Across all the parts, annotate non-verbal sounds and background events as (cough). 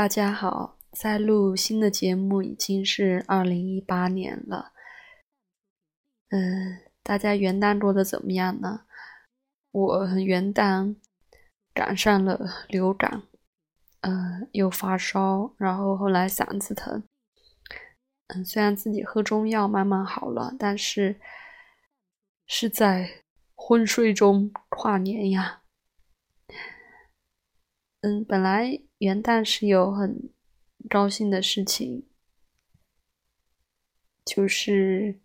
大家好，在录新的节目已经是二零一八年了。嗯，大家元旦过得怎么样呢？我元旦赶上了流感，嗯，又发烧，然后后来嗓子疼。嗯，虽然自己喝中药慢慢好了，但是是在昏睡中跨年呀。嗯，本来元旦是有很高兴的事情，就是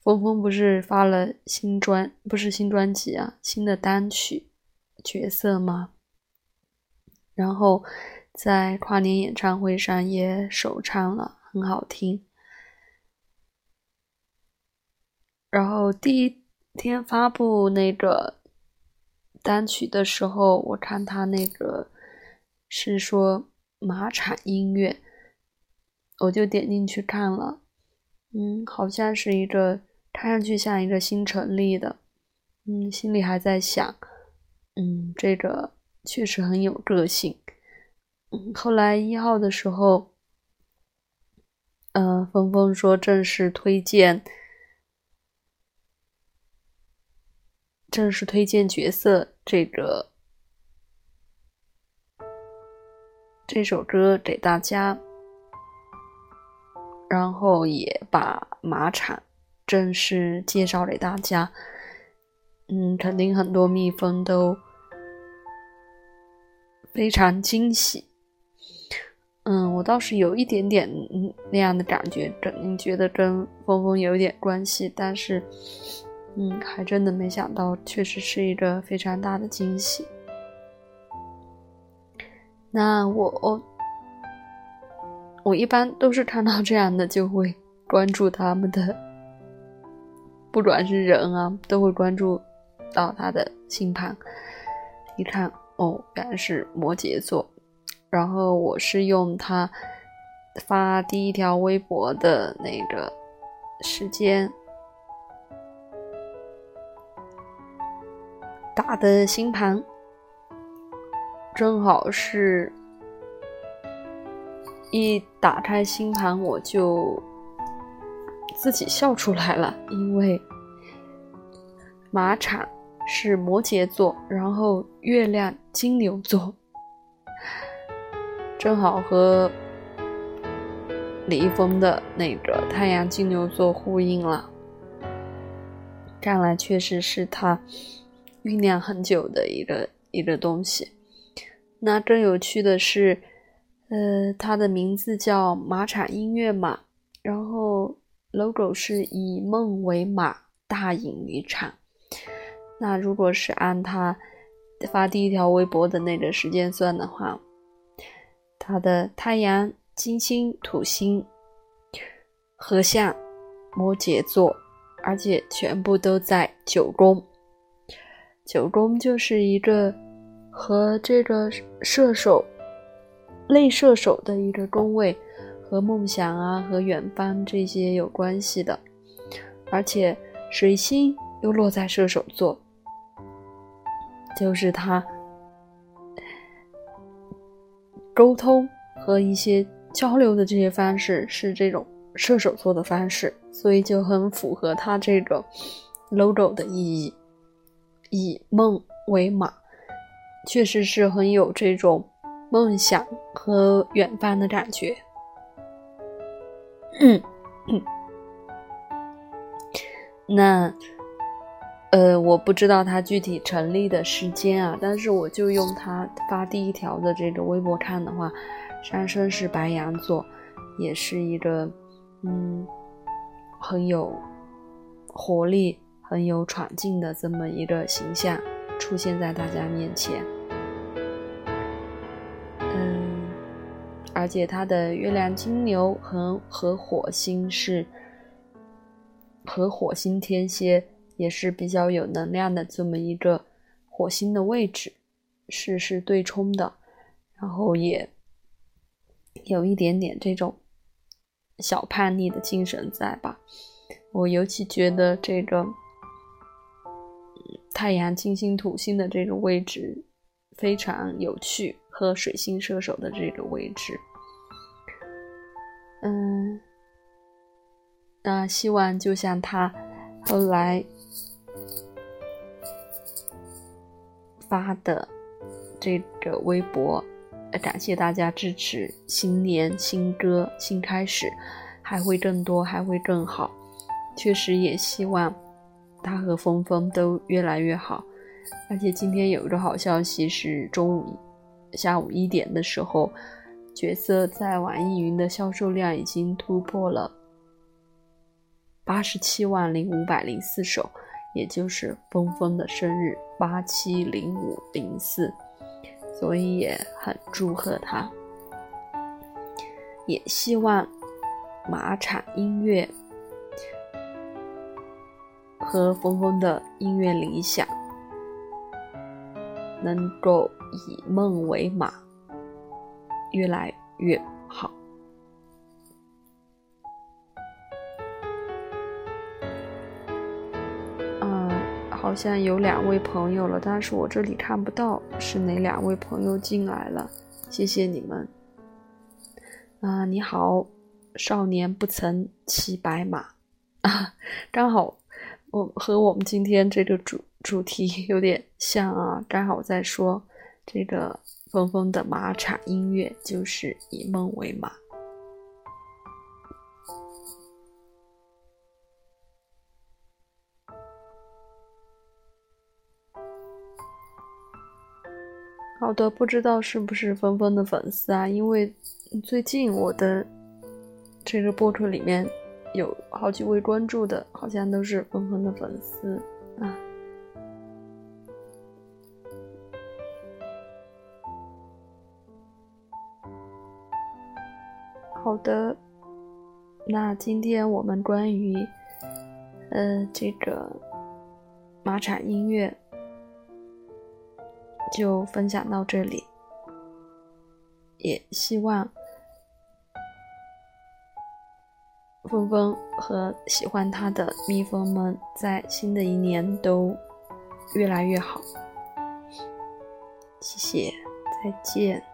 峰峰不是发了新专，不是新专辑啊，新的单曲《角色》吗？然后在跨年演唱会上也首唱了。很好听，然后第一天发布那个单曲的时候，我看他那个是说马场音乐，我就点进去看了，嗯，好像是一个看上去像一个新成立的，嗯，心里还在想，嗯，这个确实很有个性，嗯，后来一号的时候。嗯，峰峰说正式推荐，正式推荐角色这个这首歌给大家，然后也把马场正式介绍给大家。嗯，肯定很多蜜蜂都非常惊喜。嗯，我倒是有一点点那样的感觉，肯定觉得跟峰峰有点关系，但是，嗯，还真的没想到，确实是一个非常大的惊喜。那我，我我一般都是看到这样的就会关注他们的，不管是人啊，都会关注到他的星盘，一看，哦，原来是摩羯座。然后我是用他发第一条微博的那个时间打的星盘，正好是一打开星盘我就自己笑出来了，因为马场是摩羯座，然后月亮金牛座。正好和李易峰的那个太阳金牛座呼应了，看来确实是他酝酿很久的一个一个东西。那更有趣的是，呃，他的名字叫马场音乐嘛，然后 logo 是以梦为马，大隐于场。那如果是按他发第一条微博的那个时间算的话。他的太阳、金星、土星合相摩羯座，而且全部都在九宫。九宫就是一个和这个射手、类射手的一个宫位，和梦想啊、和远方这些有关系的。而且水星又落在射手座，就是他。沟通和一些交流的这些方式是这种射手座的方式，所以就很符合他这个 logo 的意义。以梦为马，确实是很有这种梦想和远方的感觉。嗯嗯，那。呃，我不知道他具体成立的时间啊，但是我就用他发第一条的这个微博看的话，上升是白羊座，也是一个嗯很有活力、很有闯劲的这么一个形象出现在大家面前。嗯，而且他的月亮金牛和和火星是和火星天蝎。也是比较有能量的这么一个火星的位置，是是对冲的，然后也有一点点这种小叛逆的精神在吧？我尤其觉得这个太阳、金星、土星的这个位置非常有趣，和水星射手的这个位置。嗯，那希望就像他后来发的这个微博，感谢大家支持，新年新歌新开始，还会更多，还会更好。确实也希望他和峰峰都越来越好。而且今天有一个好消息是，中午下午一点的时候。角色在网易云的销售量已经突破了八十七万零五百零四首，也就是峰峰的生日八七零五零四，所以也很祝贺他，也希望马场音乐和峰峰的音乐理想能够以梦为马。越来越好。嗯，好像有两位朋友了，但是我这里看不到是哪两位朋友进来了。谢谢你们。啊，你好，少年不曾骑白马啊，刚好我和我们今天这个主主题 (laughs) 有点像啊，刚好在说这个。峰峰的马场音乐就是以梦为马。好的，不知道是不是峰峰的粉丝啊？因为最近我的这个播客里面有好几位关注的，好像都是峰峰的粉丝啊。好的，那今天我们关于，呃，这个马场音乐就分享到这里，也希望峰峰和喜欢它的蜜蜂们在新的一年都越来越好。谢谢，再见。